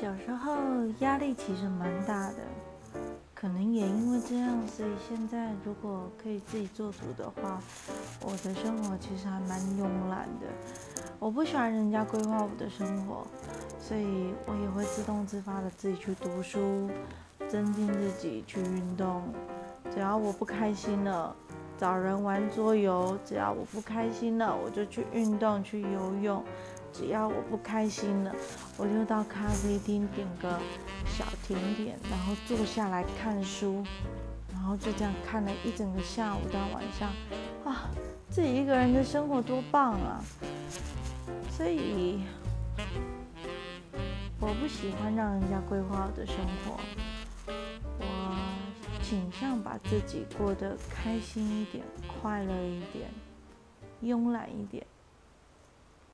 小时候压力其实蛮大的，可能也因为这样，所以现在如果可以自己做主的话，我的生活其实还蛮慵懒的。我不喜欢人家规划我的生活，所以我也会自动自发的自己去读书，增进自己去运动。只要我不开心了，找人玩桌游；只要我不开心了，我就去运动去游泳。只要我不开心了，我就到咖啡厅点个小甜点，然后坐下来看书，然后就这样看了一整个下午到晚上，啊，自己一个人的生活多棒啊！所以我不喜欢让人家规划我的生活，我倾向把自己过得开心一点、快乐一点、慵懒一点。